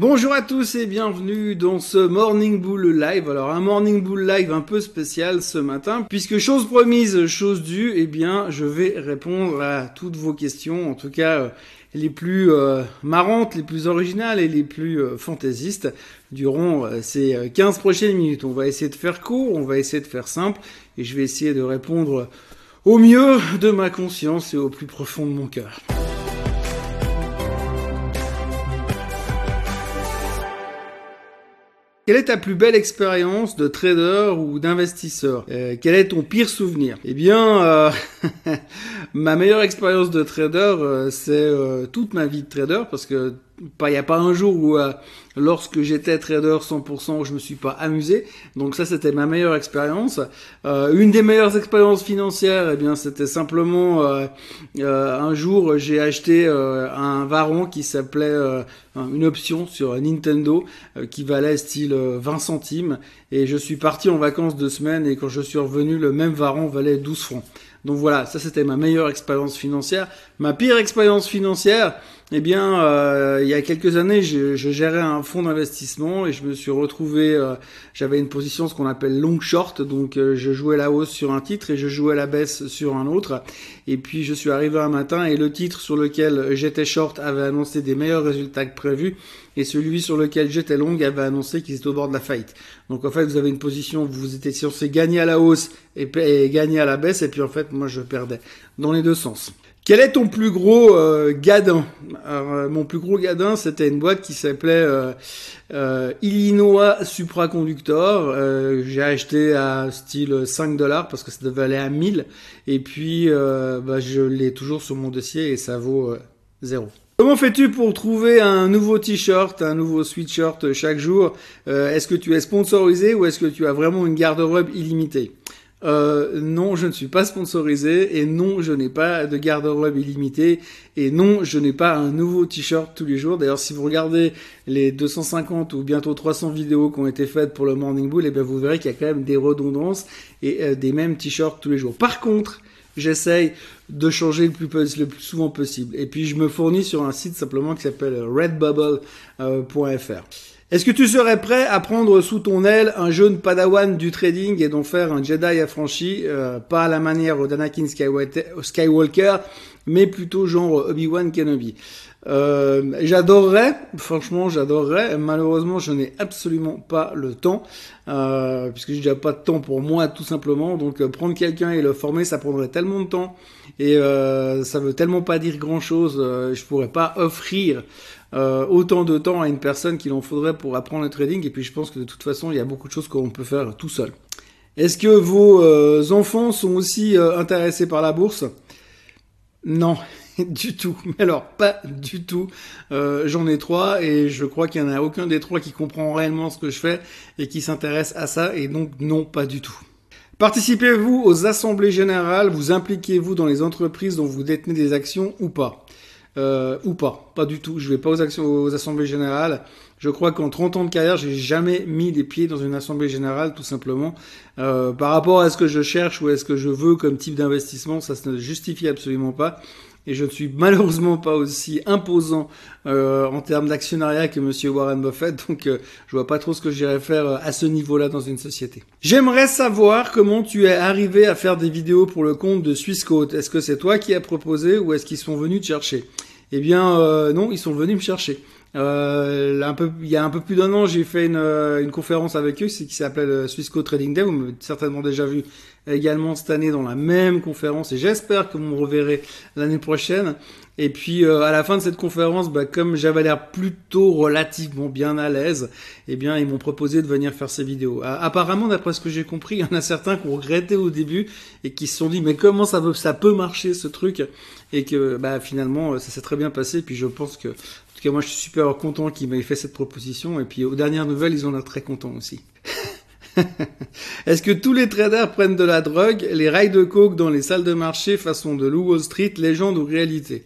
Bonjour à tous et bienvenue dans ce Morning Bull Live. Alors un Morning Bull Live un peu spécial ce matin puisque chose promise, chose due, eh bien je vais répondre à toutes vos questions, en tout cas euh, les plus euh, marrantes, les plus originales et les plus euh, fantaisistes durant ces 15 prochaines minutes. On va essayer de faire court, on va essayer de faire simple et je vais essayer de répondre au mieux de ma conscience et au plus profond de mon cœur. Quelle est ta plus belle expérience de trader ou d'investisseur? Euh, Quel est ton pire souvenir? Eh bien, euh, ma meilleure expérience de trader, euh, c'est toute ma vie de trader, parce que il n'y a pas un jour où lorsque j'étais trader 100%, je me suis pas amusé. Donc ça, c'était ma meilleure expérience. Euh, une des meilleures expériences financières, eh bien, c'était simplement euh, euh, un jour, j'ai acheté un varon qui s'appelait une option sur Nintendo qui valait style 20 centimes. Et je suis parti en vacances deux semaines et quand je suis revenu, le même varon valait 12 francs. Donc voilà, ça c'était ma meilleure expérience financière. Ma pire expérience financière, eh bien, euh, il y a quelques années, je, je gérais un fonds d'investissement et je me suis retrouvé, euh, j'avais une position ce qu'on appelle long short, donc euh, je jouais la hausse sur un titre et je jouais la baisse sur un autre. Et puis je suis arrivé un matin et le titre sur lequel j'étais short avait annoncé des meilleurs résultats que prévus et celui sur lequel j'étais long avait annoncé qu'il était au bord de la faillite. Donc en fait, vous avez une position, vous étiez censé gagner à la hausse et, et gagner à la baisse et puis en fait, moi je perdais dans les deux sens. Quel est ton plus gros euh, gadin? Euh, Mon plus gros gadin, c'était une boîte qui s'appelait euh, Illinois Supraconductor. J'ai acheté à style 5 dollars parce que ça devait aller à 1000. Et puis, bah, je l'ai toujours sur mon dossier et ça vaut zéro. Comment fais-tu pour trouver un nouveau t-shirt, un nouveau sweatshirt chaque jour? Est-ce que tu es sponsorisé ou est-ce que tu as vraiment une garde-robe illimitée? Euh, non, je ne suis pas sponsorisé et non, je n'ai pas de garde-robe illimité et non, je n'ai pas un nouveau t-shirt tous les jours. D'ailleurs, si vous regardez les 250 ou bientôt 300 vidéos qui ont été faites pour le Morning Bull, et eh bien vous verrez qu'il y a quand même des redondances et euh, des mêmes t-shirts tous les jours. Par contre, j'essaye de changer le plus, le plus souvent possible. Et puis je me fournis sur un site simplement qui s'appelle redbubble.fr. Euh, est-ce que tu serais prêt à prendre sous ton aile un jeune padawan du trading et d'en faire un Jedi affranchi, euh, pas à la manière d'Anakin Skywalker, mais plutôt genre Obi-Wan Kenobi? Euh, J'adorerais, franchement j'adorerais, malheureusement je n'ai absolument pas le temps, euh, puisque j'ai déjà pas de temps pour moi tout simplement, donc euh, prendre quelqu'un et le former ça prendrait tellement de temps, et euh, ça veut tellement pas dire grand chose, je pourrais pas offrir euh, autant de temps à une personne qu'il en faudrait pour apprendre le trading. Et puis je pense que de toute façon, il y a beaucoup de choses qu'on peut faire tout seul. Est-ce que vos euh, enfants sont aussi euh, intéressés par la bourse? Non, du tout. Mais alors, pas du tout. J'en ai trois et je crois qu'il n'y en a aucun des trois qui comprend réellement ce que je fais et qui s'intéresse à ça. Et donc, non, pas du tout. Participez-vous aux assemblées générales? Vous impliquez-vous dans les entreprises dont vous détenez des actions ou pas? Euh, ou pas, pas du tout. Je vais pas aux, actions, aux assemblées générales. Je crois qu'en 30 ans de carrière, j'ai jamais mis les pieds dans une assemblée générale, tout simplement. Euh, par rapport à ce que je cherche ou à ce que je veux comme type d'investissement, ça ne justifie absolument pas et je ne suis malheureusement pas aussi imposant euh, en termes d'actionnariat que Monsieur Warren Buffett, donc euh, je vois pas trop ce que j'irais faire euh, à ce niveau-là dans une société. J'aimerais savoir comment tu es arrivé à faire des vidéos pour le compte de Swissquote. Est-ce que c'est toi qui as proposé ou est-ce qu'ils sont venus te chercher? Eh bien non, ils sont venus me chercher. Euh, il y a un peu plus d'un an, j'ai fait une, une, conférence avec eux, qui s'appelle Swissquote Trading Day. Vous m'avez certainement déjà vu également cette année dans la même conférence et j'espère que vous me reverrez l'année prochaine. Et puis euh, à la fin de cette conférence, bah, comme j'avais l'air plutôt relativement bien à l'aise, eh bien ils m'ont proposé de venir faire ces vidéos. apparemment, d'après ce que j'ai compris, il y en a certains qui ont regretté au début et qui se sont dit mais comment ça, ça peut marcher ce truc? Et que bah, finalement ça s'est très bien passé. Puis je pense que tout cas moi je suis super content qu'ils m'aient fait cette proposition et puis aux dernières nouvelles ils en ont très contents aussi. Est-ce que tous les traders prennent de la drogue Les rails de coke dans les salles de marché façon de Lou Wall Street, légende ou réalité?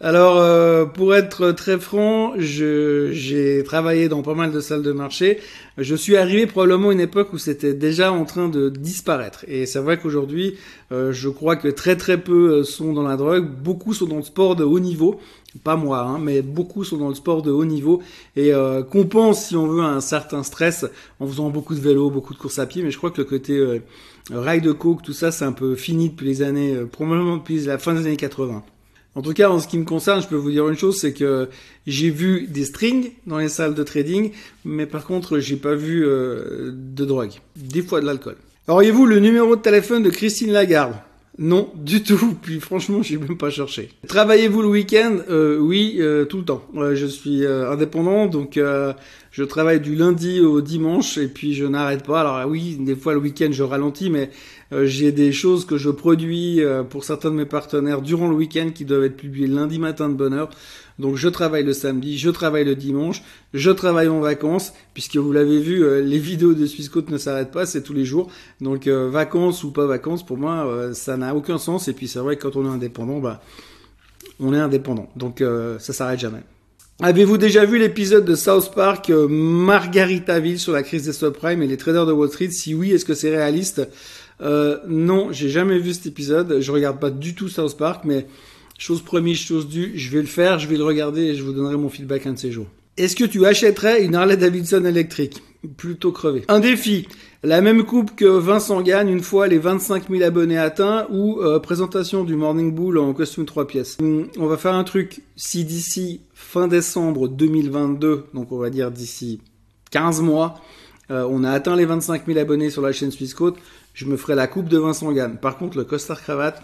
Alors, euh, pour être très franc, j'ai travaillé dans pas mal de salles de marché. Je suis arrivé probablement à une époque où c'était déjà en train de disparaître. Et c'est vrai qu'aujourd'hui, euh, je crois que très très peu sont dans la drogue. Beaucoup sont dans le sport de haut niveau pas moi, hein, mais beaucoup sont dans le sport de haut niveau et euh, compensent, si on veut, un certain stress en faisant beaucoup de vélo, beaucoup de courses à pied. Mais je crois que le côté euh, rail de coke, tout ça, c'est un peu fini depuis les années, euh, probablement depuis la fin des années 80. En tout cas, en ce qui me concerne, je peux vous dire une chose, c'est que j'ai vu des strings dans les salles de trading, mais par contre, j'ai pas vu euh, de drogue, des fois de l'alcool. Auriez-vous le numéro de téléphone de Christine Lagarde? Non, du tout. Puis franchement, j'ai même pas cherché. Travaillez-vous le week-end? Euh, Oui, euh, tout le temps. je suis euh, indépendant, donc je travaille du lundi au dimanche et puis je n'arrête pas. Alors oui, des fois le week-end je ralentis, mais j'ai des choses que je produis pour certains de mes partenaires durant le week-end qui doivent être publiées lundi matin de bonne heure. Donc je travaille le samedi, je travaille le dimanche, je travaille en vacances, puisque vous l'avez vu, euh, les vidéos de Swissquote ne s'arrêtent pas, c'est tous les jours. Donc euh, vacances ou pas vacances, pour moi, euh, ça n'a aucun sens. Et puis c'est vrai que quand on est indépendant, bah, on est indépendant. Donc ça s'arrête jamais. Avez-vous déjà vu l'épisode de South Park Margaritaville sur la crise des subprimes et les traders de Wall Street? Si oui, est-ce que c'est réaliste? Non, j'ai jamais vu cet épisode. Je regarde pas du tout South Park, mais Chose promise, chose due, je vais le faire, je vais le regarder et je vous donnerai mon feedback un de ces jours. Est-ce que tu achèterais une Harley Davidson électrique? Plutôt crevé. Un défi. La même coupe que Vincent gagne une fois les 25 000 abonnés atteints ou euh, présentation du Morning Bull en costume 3 pièces. Hum, on va faire un truc. Si d'ici fin décembre 2022, donc on va dire d'ici 15 mois, euh, on a atteint les 25 000 abonnés sur la chaîne Suisse je me ferai la coupe de Vincent Gann. Par contre, le costard cravate,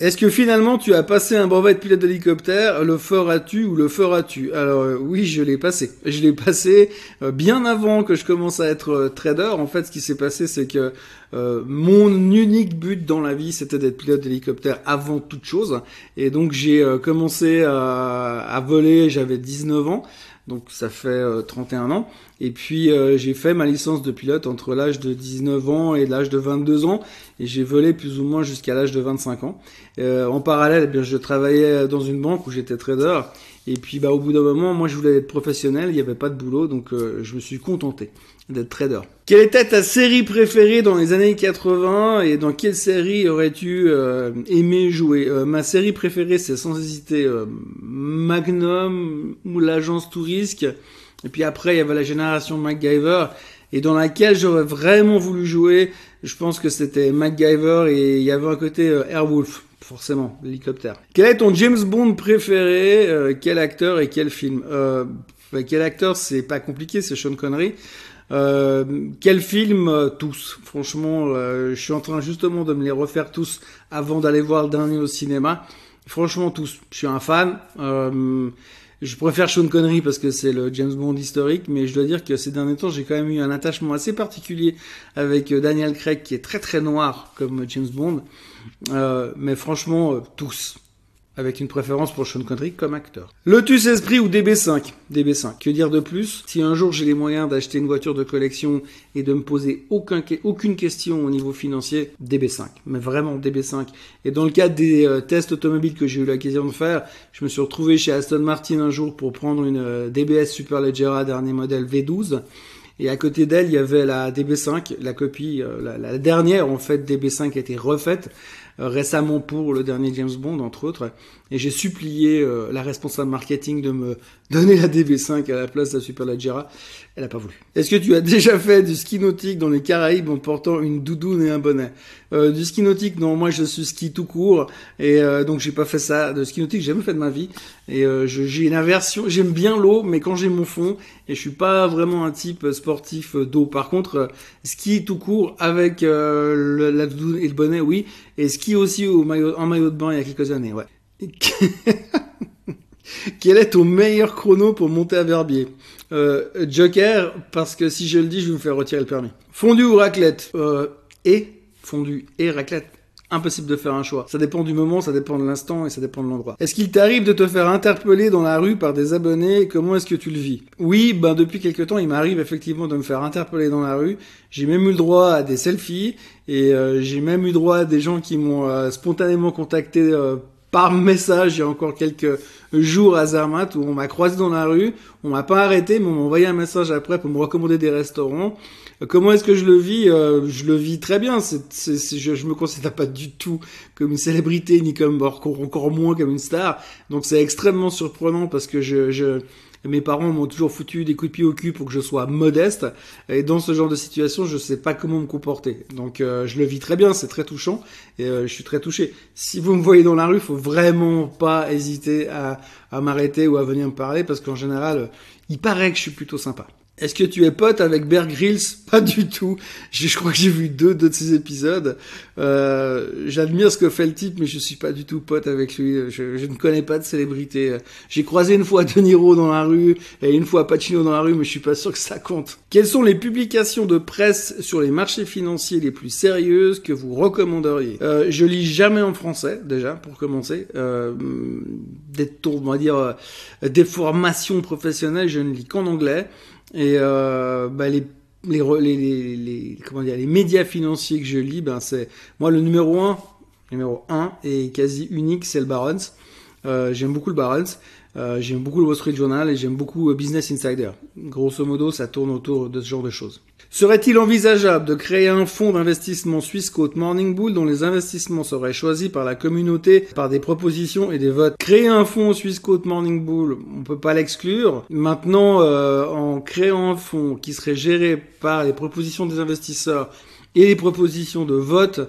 Est-ce que finalement tu as passé un brevet de pilote d'hélicoptère? Le feras-tu ou le feras-tu Alors euh, oui, je l'ai passé. Je l'ai passé euh, bien avant que je commence à être euh, trader. En fait, ce qui s'est passé, c'est que mon unique but dans la vie, c'était d'être pilote d'hélicoptère avant toute chose. Et donc j'ai commencé à, à voler, j'avais 19 ans donc ça fait 31 ans. Et puis j'ai fait ma licence de pilote entre l'âge de 19 ans et l'âge de 22 ans, et j'ai volé plus ou moins jusqu'à l'âge de 25 ans. Euh, en parallèle, eh bien, je travaillais dans une banque où j'étais trader, et puis bah, au bout d'un moment, moi je voulais être professionnel, il n'y avait pas de boulot, donc euh, je me suis contenté d'être trader. Quelle était ta série préférée dans les années 80 et dans quelle série aurais-tu euh, aimé jouer? Ma série préférée, c'est sans hésiter Magnum ou l'agence Tourisque. Et puis après, il y avait la génération MacGyver et dans laquelle j'aurais vraiment voulu jouer. Je pense que c'était MacGyver et il y avait un côté euh, Airwolf, forcément, l'hélicoptère. Quel est ton James Bond préféré euh, Quel acteur et quel film? Euh, bah, Quel acteur C'est pas compliqué, c'est Sean Connery. Euh, quel film Tous? Franchement, je suis en train justement de me les refaire tous avant d'aller voir le dernier au cinéma. Franchement, tous. Je suis un fan. Je préfère Sean Connery parce que c'est le James Bond historique, mais je dois dire que ces derniers temps, j'ai quand même eu un attachement assez particulier avec euh, Daniel Craig, qui est très très noir comme James Bond. Euh, mais franchement, euh, tous avec une préférence pour Sean Connery comme acteur. Lotus Esprit ou DB5 DB5. Que dire de plus? Si un jour j'ai les moyens d'acheter une voiture de collection et de me poser aucun, aucune question au niveau financier, DB5. Mais vraiment DB5. Et dans le cadre des euh, tests automobiles que j'ai eu l'occasion de faire, je me suis retrouvé chez Aston Martin un jour pour prendre une euh, DBS Superleggera dernier modèle V12. Et à côté d'elle, il y avait la DB5, la copie, euh, la, dernière en fait DB5 a été refaite récemment pour le dernier James Bond, entre autres. Et j'ai supplié euh, la responsable marketing de me donner la DB5 à la place de la Superleggera. Elle a pas voulu. Est-ce que tu as déjà fait du ski nautique dans les Caraïbes en portant une doudoune et un bonnet? Euh, Du ski nautique, non. Moi, je suis ski tout court et donc j'ai pas fait ça. De ski nautique, j'ai jamais fait de ma vie. Et j'ai une aversion. J'aime bien l'eau, mais quand j'ai mon fond et je suis pas vraiment un type sportif d'eau. Par contre, ski tout court avec la doudoune et le bonnet, oui. Et ski aussi au maillot, en maillot de bain il y a quelques années, ouais. Quel est ton meilleur chrono pour monter à Verbier? Euh, Joker, parce que si je le dis, je vais me faire retirer le permis. Fondu ou raclette? Euh, Et fondu et raclette. Impossible de faire un choix. Ça dépend du moment, ça dépend de l'instant et ça dépend de l'endroit. Est-ce qu'il t'arrive de te faire interpeller dans la rue par des abonnés? Comment est-ce que tu le vis? Oui, ben depuis quelque temps, il m'arrive effectivement de me faire interpeller dans la rue. J'ai même eu le droit à des selfies et euh, j'ai même eu droit à des gens qui m'ont euh, spontanément contacté euh, par message il y a encore quelques jours à Zermatt où on m'a croisé dans la rue, on m'a pas arrêté, mais on m'a envoyé un message après pour me recommander des restaurants. Comment est-ce que je le vis? Euh, Je le vis très bien. C'est, c'est, je, je me considère pas du tout comme une célébrité ni comme encore moins comme une star. Donc c'est extrêmement surprenant parce que je, je mes parents m'ont toujours foutu des coups de pied au cul pour que je sois modeste. Et dans ce genre de situation, je sais pas comment me comporter. Donc euh, je le vis très bien, c'est très touchant et euh, je suis très touché. Si vous me voyez dans la rue, faut vraiment pas hésiter à m'arrêter ou à venir me parler parce qu'en général, il paraît que je suis plutôt sympa. Est-ce que tu es pote avec Bear Pas du tout. Je, crois que j'ai vu deux, de ces épisodes. Euh, J'admire ce que fait le type, mais je suis pas du tout pote avec lui. Je, je ne connais pas de célébrité. J'ai croisé une fois De Niro dans la rue et une fois Pacino dans la rue, mais je suis pas sûr que ça compte. Quelles sont les publications de presse sur les marchés financiers les plus sérieuses que vous recommanderiez? Euh, Je lis jamais en français déjà pour commencer. Euh, des on va dire, euh, des formations professionnelles, je ne lis qu'en anglais. Et euh, bah, les, les, les, les, comment dire, les médias financiers que je lis, ben c'est moi le numéro 1, numéro 1 et quasi unique, c'est le Barron's. Euh, j'aime beaucoup le Barron's. Euh, j'aime beaucoup le Wall Street Journal et j'aime beaucoup euh, Business Insider. Grosso modo, ça tourne autour de ce genre de choses. Serait-il envisageable de créer un fonds d'investissement Swiss Côte Morning Bull dont les investissements seraient choisis par la communauté par des propositions et des votes? Créer un fonds Swiss Côte Morning Bull, on peut pas l'exclure. Maintenant, euh, en créant un fonds qui serait géré par les propositions des investisseurs et les propositions de vote,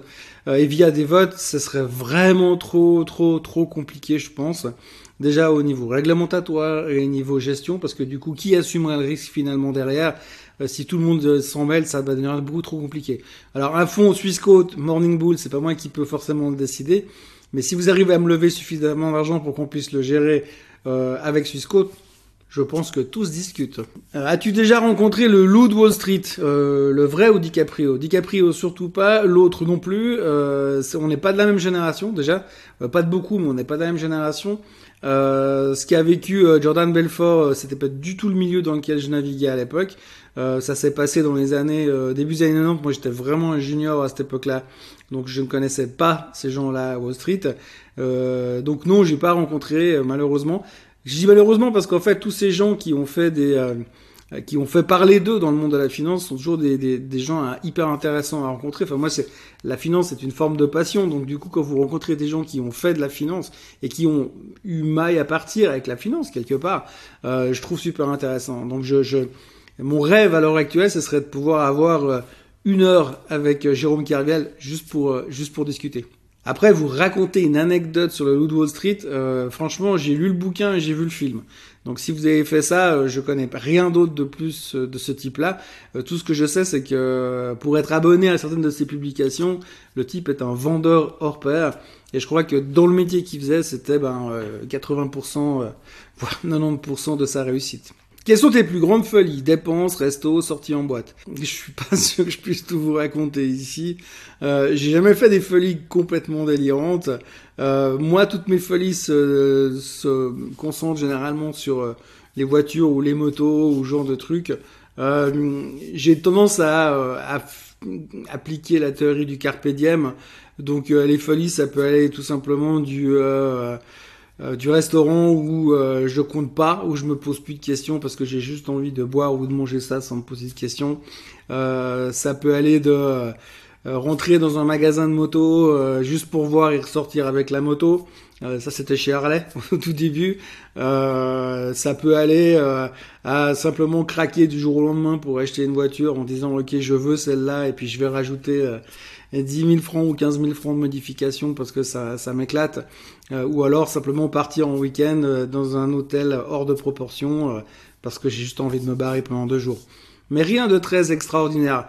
et via des votes, ce serait vraiment trop, trop, trop compliqué, je pense déjà au niveau réglementatoire et au niveau gestion, parce que du coup, qui assumera le risque finalement derrière euh, Si tout le monde euh, s'en mêle, ça va devenir beaucoup trop compliqué. Alors un fonds Swissquote, Morning Bull, c'est pas moi qui peux forcément le décider, mais si vous arrivez à me lever suffisamment d'argent pour qu'on puisse le gérer euh, avec Swissquote, je pense que tous discutent. Euh, as-tu déjà rencontré le loup de Wall Street, euh, le vrai ou DiCaprio? DiCaprio surtout pas, l'autre non plus. Euh, on n'est pas de la même génération déjà, pas de beaucoup, mais on n'est pas de la même génération. ce qu'a vécu Jordan Belfort, c'était pas du tout le milieu dans lequel je naviguais à l'époque. ça s'est passé dans les années début des années 90. Moi, j'étais vraiment un junior à cette époque-là, donc je ne connaissais pas ces gens-là à Wall Street. donc non, j'ai pas rencontré malheureusement. Je dis malheureusement parce qu'en fait, tous ces gens qui ont fait des, euh, qui ont fait parler d'eux dans le monde de la finance sont toujours des, des, des gens hein, hyper intéressants à rencontrer. Enfin, moi, c'est la finance, c'est une forme de passion. Donc, du coup, quand vous rencontrez des gens qui ont fait de la finance et qui ont eu maille à partir avec la finance quelque part, euh, je trouve super intéressant. Donc, je, je, mon rêve à l'heure actuelle, ce serait de pouvoir avoir euh, une heure avec euh, Jérôme Kerviel juste pour, juste pour discuter. Après, vous racontez une anecdote sur le Loup de Wall Street. Euh, franchement, j'ai lu le bouquin et j'ai vu le film. Donc, si vous avez fait ça, euh, je connais rien d'autre de plus euh, de ce type-là. tout ce que je sais, c'est que pour être abonné à certaines de ses publications, le type est un vendeur hors pair. Et je crois que dans le métier qu'il faisait, c'était ben, 80%, voire 90% de sa réussite. Quelles sont tes plus grandes folies? Dépenses, resto, sorties en boîte Je suis pas sûr que je puisse tout vous raconter ici. Euh, J'ai jamais fait des folies complètement délirantes. Euh, moi, toutes mes folies se, concentrent généralement sur euh, les voitures ou les motos ou ce genre de trucs. J'ai tendance à, appliquer la théorie du carpe diem. Donc les folies, ça peut aller tout simplement du du restaurant où euh, je compte pas, où je me pose plus de questions parce que j'ai juste envie de boire ou de manger ça sans me poser de questions. Euh, ça peut aller de rentrer dans un magasin de moto juste pour voir et ressortir avec la moto. Ça c'était chez Harley au tout début. ça peut aller à simplement craquer du jour au lendemain pour acheter une voiture en disant ok je veux celle-là et puis je vais rajouter 10 000 francs ou 15 000 francs de modification parce que ça, ça m'éclate. Euh, ou alors simplement partir en week-end euh, dans un hôtel hors de proportion euh, parce que j'ai juste envie de me barrer pendant deux jours. Mais rien de très extraordinaire.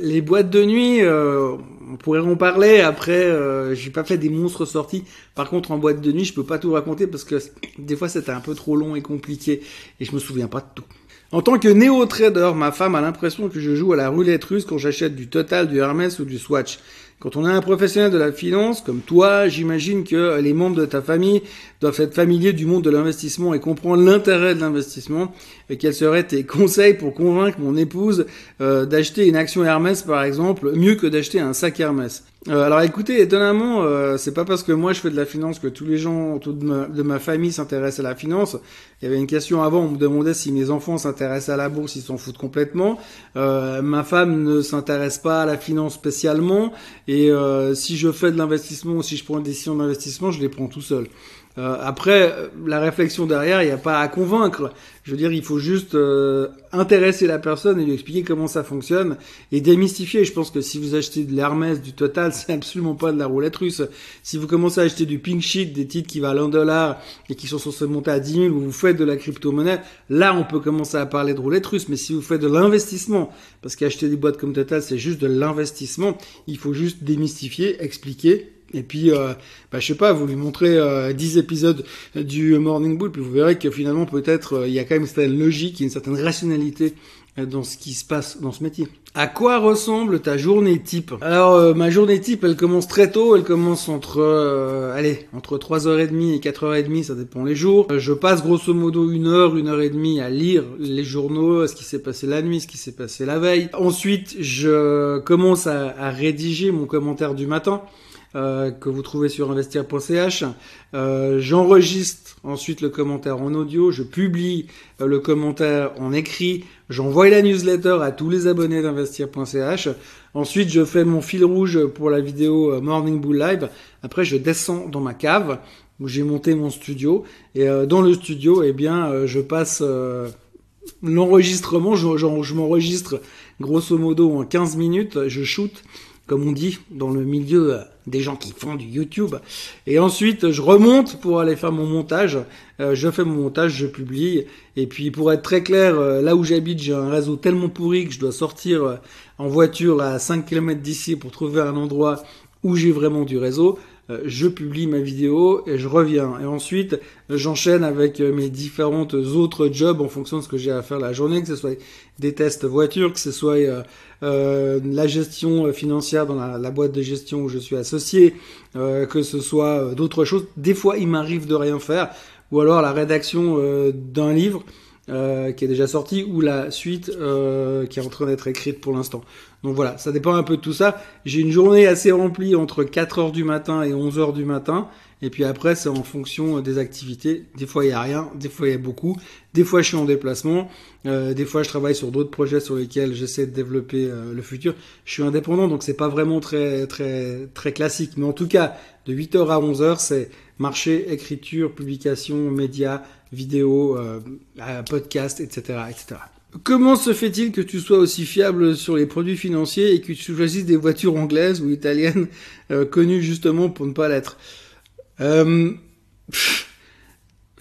Les boîtes de nuit, on pourrait en parler. Après, j'ai pas fait des monstres sorties. Par contre, en boîte de nuit, je peux pas tout raconter parce que des fois c'était un peu trop long et compliqué et je me souviens pas de tout. En tant que néo-trader, ma femme a l'impression que je joue à la roulette russe quand j'achète du Total, du Hermès ou du Swatch. Quand on est un professionnel de la finance, comme toi, j'imagine que les membres de ta famille doivent être familiers du monde de l'investissement et comprendre l'intérêt de l'investissement. Et quels seraient tes conseils pour convaincre mon épouse euh, d'acheter une action Hermès, par exemple, mieux que d'acheter un sac Hermès? Euh, alors écoutez, étonnamment, euh, c'est pas parce que moi je fais de la finance que tous les gens autour de ma, famille s'intéressent à la finance. Il y avait une question avant, on me demandait si mes enfants s'intéressent à la bourse, ils s'en foutent complètement. Euh, ma femme ne s'intéresse pas à la finance spécialement, et euh, si je fais de l'investissement si je prends une décision d'investissement, je les prends tout seul. Euh, après, la réflexion derrière, il n'y a pas à convaincre. Je veux dire, il faut juste euh, intéresser la personne et lui expliquer comment ça fonctionne et démystifier. Je pense que si vous achetez de l'Hermès, du Total, c'est absolument pas de la roulette russe. Si vous commencez à acheter du pink sheet, des titres qui valent un dollar et qui sont censés monter à 10 000, ou vous faites de la crypto-monnaie, là, on peut commencer à parler de roulette russe. Mais si vous faites de l'investissement, parce qu'acheter des boîtes comme Total, c'est juste de l'investissement, il faut juste démystifier, expliquer et puis, euh, bah, je sais pas, vous lui montrez euh, 10 épisodes du Morning Bull, puis vous verrez que finalement, peut-être, euh, il y a quand même une certaine logique, une certaine rationalité euh, dans ce qui se passe dans ce métier. À quoi ressemble ta journée type? Alors, euh, ma journée type, elle commence très tôt, elle commence entre, allez, entre 3h30 et 4h30, ça dépend les jours. je passe grosso modo une heure, une heure et demie à lire les journaux, ce qui s'est passé la nuit, ce qui s'est passé la veille. Ensuite, je commence à, à rédiger mon commentaire du matin. Euh, que vous trouvez sur investir.ch. Euh, J'enregistre ensuite le commentaire en audio, je publie euh, le commentaire en écrit, j'envoie la newsletter à tous les abonnés d'investir.ch. Ensuite, je fais mon fil rouge pour la vidéo Morning Bull Live. Après, je descends dans ma cave où j'ai monté mon studio. Et dans le studio, eh bien, je passe l'enregistrement, je, m'enregistre grosso modo en 15 minutes, je shoot comme on dit dans le milieu des gens qui font du YouTube. Et ensuite, je remonte pour aller faire mon montage. Euh, je fais mon montage, je publie. Et puis, pour être très clair, euh, là où j'habite, j'ai un réseau tellement pourri que je dois sortir euh, en voiture à 5 km d'ici pour trouver un endroit où j'ai vraiment du réseau. Je publie ma vidéo et je reviens. Et ensuite, j'enchaîne avec mes différentes autres jobs en fonction de ce que j'ai à faire la journée, que ce soit des tests voitures, que ce soit euh, la gestion financière dans la, boîte de gestion où je suis associé, euh, que ce soit euh, d'autres choses. Des fois, il m'arrive de rien faire, ou alors la rédaction d'un livre. Euh, qui est déjà sorti ou la suite euh, qui est en train d'être écrite pour l'instant. Donc voilà, ça dépend un peu de tout ça. J'ai une journée assez remplie entre 4h du matin et 11h du matin. Et puis après, c'est en fonction des activités. Des fois, il n'y a rien, des fois, il y a beaucoup. Des fois, je suis en déplacement. Euh, des fois, je travaille sur d'autres projets sur lesquels j'essaie de développer euh, le futur. Je suis indépendant, donc c'est pas vraiment très, très, très classique. Mais en tout cas, de 8h à 11h, c'est marché, écriture, publication, médias, vidéo, euh, podcast, etc., etc. Comment se fait-il que tu sois aussi fiable sur les produits financiers et que tu choisisses des voitures anglaises ou italiennes euh, connues justement pour ne pas l'être? Euh,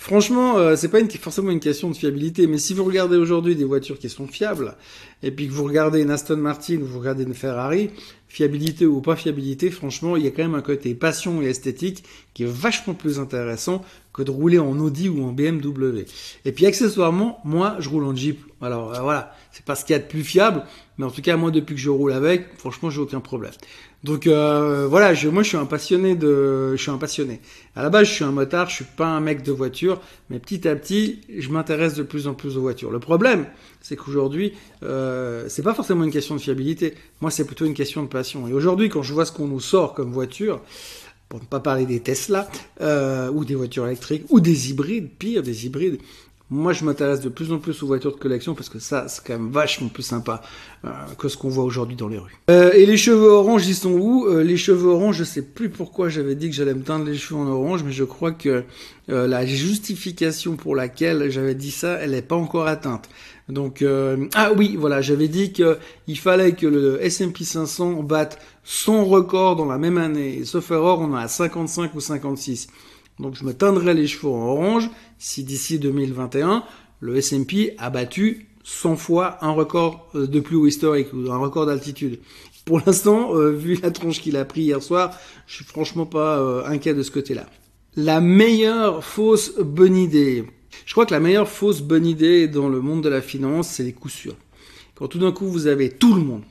Franchement, euh, c'est pas forcément une question de fiabilité, mais si vous regardez aujourd'hui des voitures qui sont fiables, et puis que vous regardez une Aston Martin ou vous regardez une Ferrari, fiabilité ou pas fiabilité, franchement, il y a quand même un côté passion et esthétique qui est vachement plus intéressant que de rouler en Audi ou en BMW. Et puis accessoirement, moi, je roule en Jeep. Alors euh, voilà, c'est pas ce qu'il y a de plus fiable, mais en tout cas, moi, depuis que je roule avec, franchement, j'ai aucun problème. Donc euh, voilà, je, moi je suis un passionné de, je suis un passionné. À la base, je suis un motard, je suis pas un mec de voiture, mais petit à petit, je m'intéresse de plus en plus aux voitures. Le problème, c'est qu'aujourd'hui, euh, c'est pas forcément une question de fiabilité. Moi, c'est plutôt une question de passion. Et aujourd'hui, quand je vois ce qu'on nous sort comme voiture, pour ne pas parler des Tesla euh, ou des voitures électriques ou des hybrides, pire des hybrides, moi, je m'intéresse de plus en plus aux voitures de collection parce que ça, c'est quand même vachement plus sympa euh, que ce qu'on voit aujourd'hui dans les rues. Euh, et les cheveux orange, ils sont où? Euh, Les cheveux orange, je sais plus pourquoi j'avais dit que j'allais me teindre les cheveux en orange, mais je crois que euh, la justification pour laquelle j'avais dit ça, elle n'est pas encore atteinte. Donc, ah oui, voilà, j'avais dit qu'il fallait que le S&P 500 batte son record dans la même année. Et sauf erreur, on est à 55 ou 56. Donc je me teindrai les cheveux en orange si d'ici 2021, le S&P a battu 100 fois un record euh, de plus haut historique ou un record d'altitude. Pour l'instant, euh, vu la tronche qu'il a pris hier soir, je suis franchement pas euh, inquiet de ce côté-là. La meilleure fausse bonne idée. Je crois que la meilleure fausse bonne idée dans le monde de la finance, c'est les coups sûrs. Quand tout d'un coup vous avez tout le monde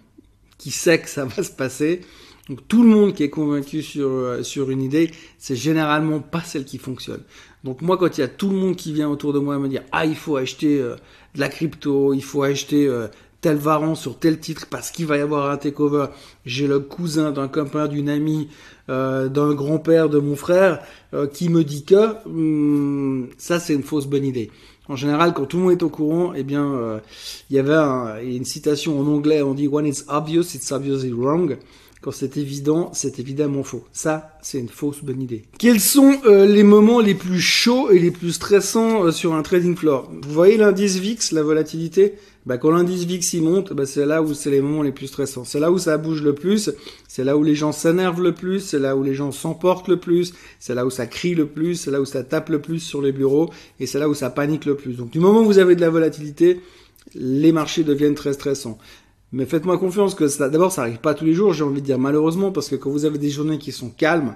qui sait que ça va se passer, donc tout le monde qui est convaincu sur, euh, sur une idée, c'est généralement pas celle qui fonctionne. Donc moi, quand il y a tout le monde qui vient autour de moi me dire ah il faut acheter euh, de la crypto, il faut acheter euh, tel varan sur tel titre parce qu'il va y avoir un takeover. J'ai le cousin d'un copain, d'une amie, euh, d'un grand-père de mon frère euh, qui me dit que hum, ça c'est une fausse bonne idée. En général, quand tout le monde est au courant, eh bien, euh, il y avait une citation en anglais, on dit When it's obvious, it's obviously wrong. Quand c'est évident, c'est évidemment faux. Ça, c'est une fausse bonne idée. Quels sont euh, les moments les plus chauds et les plus stressants euh, sur un trading floor? Vous voyez l'indice VIX, la volatilité? Bah, Quand l'indice VIX y monte, bah, c'est là où c'est les moments les plus stressants. C'est là où ça bouge le plus, c'est là où les gens s'énervent le plus, c'est là où les gens s'emportent le plus, c'est là où ça crie le plus, c'est là où ça tape le plus sur les bureaux, et c'est là où ça panique le plus. Donc du moment où vous avez de la volatilité, les marchés deviennent très stressants. Mais faites-moi confiance que ça, d'abord, ça arrive pas tous les jours, j'ai envie de dire malheureusement, parce que quand vous avez des journées qui sont calmes,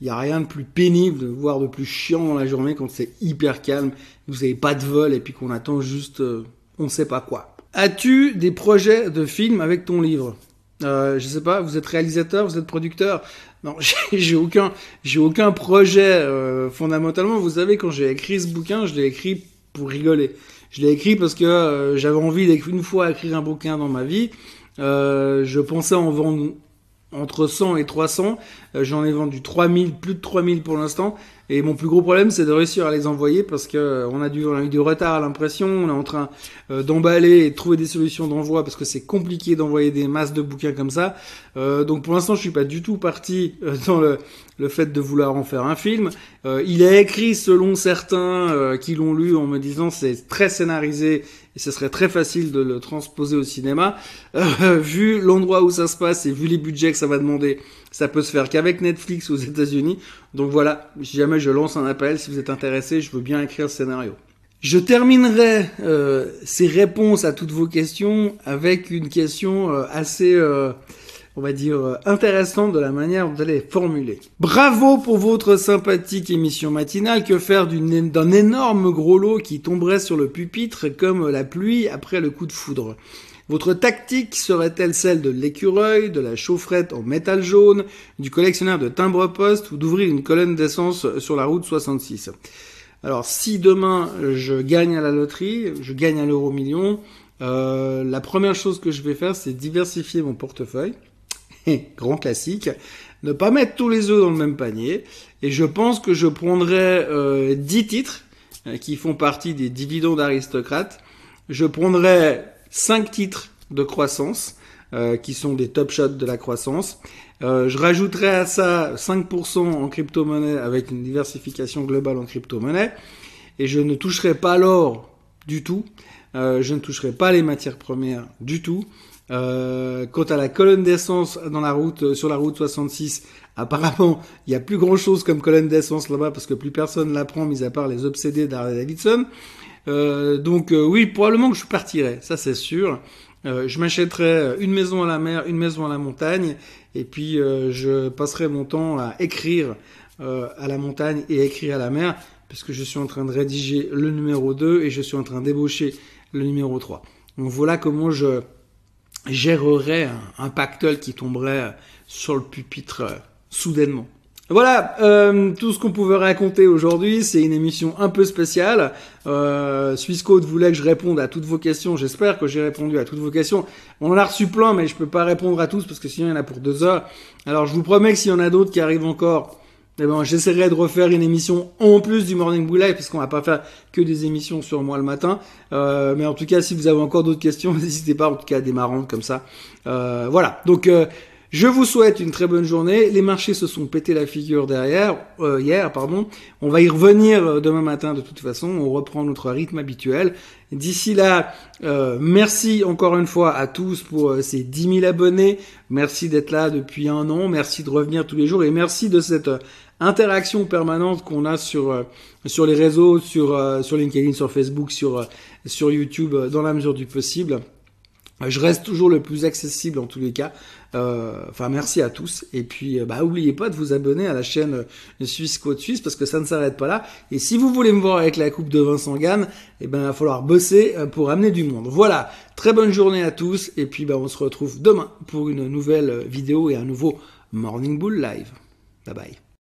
il n'y a rien de plus pénible, voire de plus chiant dans la journée quand c'est hyper calme, vous n'avez pas de vol et puis qu'on attend juste euh, on sait pas quoi. As-tu des projets de films avec ton livre? Euh, Je sais pas, vous êtes réalisateur, vous êtes producteur? Non, j'ai aucun, j'ai aucun projet euh, fondamentalement. Vous savez, quand j'ai écrit ce bouquin, je l'ai écrit pour rigoler. Je l'ai écrit parce que euh, j'avais envie une fois écrire un bouquin dans ma vie. Euh, je pensais en vendre entre 100 et 300. Euh, j'en ai vendu 3000, plus de 3000 pour l'instant. Et mon plus gros problème, c'est de réussir à les envoyer parce que on a, eu du retard à l'impression. On est en train d'emballer et de trouver des solutions d'envoi parce que c'est compliqué d'envoyer des masses de bouquins comme ça. donc pour l'instant, je suis pas du tout parti dans le, le fait de vouloir en faire un film. Euh, il est écrit selon certains euh, qui l'ont lu en me disant c'est très scénarisé et ce serait très facile de le transposer au cinéma. Euh, vu l'endroit où ça se passe et vu les budgets que ça va demander, ça peut se faire qu'avec Netflix aux États-Unis. Donc voilà, si jamais je lance un appel, si vous êtes intéressé, je veux bien écrire le scénario. Je terminerai ces réponses à toutes vos questions avec une question assez on va dire, euh, intéressante de la manière dont elle est formulée. Bravo pour votre sympathique émission matinale. Que faire d'un énorme gros lot qui tomberait sur le pupitre comme la pluie après le coup de foudre votre tactique serait-elle celle de l'écureuil, de la chaufferette en métal jaune, du collectionneur de timbre-poste ou d'ouvrir une colonne d'essence sur la route 66 Alors si demain je gagne à la loterie, je gagne à l'euro million, euh, la première chose que je vais faire c'est diversifier mon portefeuille. grand classique, ne pas mettre tous les œufs dans le même panier. Et je pense que je prendrai euh, 10 titres euh, qui font partie des dividendes aristocrates. Je prendrai 5 titres de croissance euh, qui sont des top shots de la croissance. Euh, je rajouterai à ça 5% en crypto-monnaie avec une diversification globale en crypto-monnaie. Et je ne toucherai pas l'or du tout. je ne toucherai pas les matières premières du tout. Euh, quant à la colonne d'essence dans la route, euh, sur la route 66, apparemment, il n'y a plus grand chose comme colonne d'essence là-bas parce que plus personne la prend, mis à part les obsédés d'Harley Davidson. Euh, donc euh, oui, probablement que je partirai, ça c'est sûr. je m'achèterai une maison à la mer, une maison à la montagne, et puis je passerai mon temps à écrire à la montagne et écrire à la mer, puisque je suis en train de rédiger le numéro 2 et je suis en train d'ébaucher le numéro 3. Donc voilà comment je gérerait un, pactole qui tomberait sur le pupitre euh, soudainement. Voilà, euh, tout ce qu'on pouvait raconter aujourd'hui, c'est une émission un peu spéciale. Euh, Swissquote voulait que je réponde à toutes vos questions. J'espère que j'ai répondu à toutes vos questions. On en a reçu plein, mais je peux pas répondre à tous parce que sinon il y en a pour deux heures. Alors je vous promets que s'il y en a d'autres qui arrivent encore, eh ben, j'essaierai de refaire une émission en plus du Morning Bull Live, puisqu'on va pas faire que des émissions sur moi le matin. Euh, mais en tout cas, si vous avez encore d'autres questions, n'hésitez pas, en tout cas, à des marrantes comme ça. Euh, voilà. Donc, euh, je vous souhaite une très bonne journée. Les marchés se sont pété la figure derrière, hier, pardon. On va y revenir demain matin de toute façon. On reprend notre rythme habituel. D'ici là, merci encore une fois à tous pour ces 10 000 abonnés. Merci d'être là depuis un an. Merci de revenir tous les jours et merci de cette interaction permanente qu'on a sur euh, sur les réseaux, sur euh, sur LinkedIn, sur Facebook, sur euh, sur YouTube, dans la mesure du possible. Je reste toujours le plus accessible en tous les cas. enfin, merci à tous. Et puis, bah, oubliez pas de vous abonner à la chaîne Suisse Côte Suisse parce que ça ne s'arrête pas là. Et si vous voulez me voir avec la coupe de Vincent Gann, eh ben, il va falloir bosser pour amener du monde. Voilà. Très bonne journée à tous. Et puis, bah, on se retrouve demain pour une nouvelle vidéo et un nouveau Morning Bull Live. Bye bye.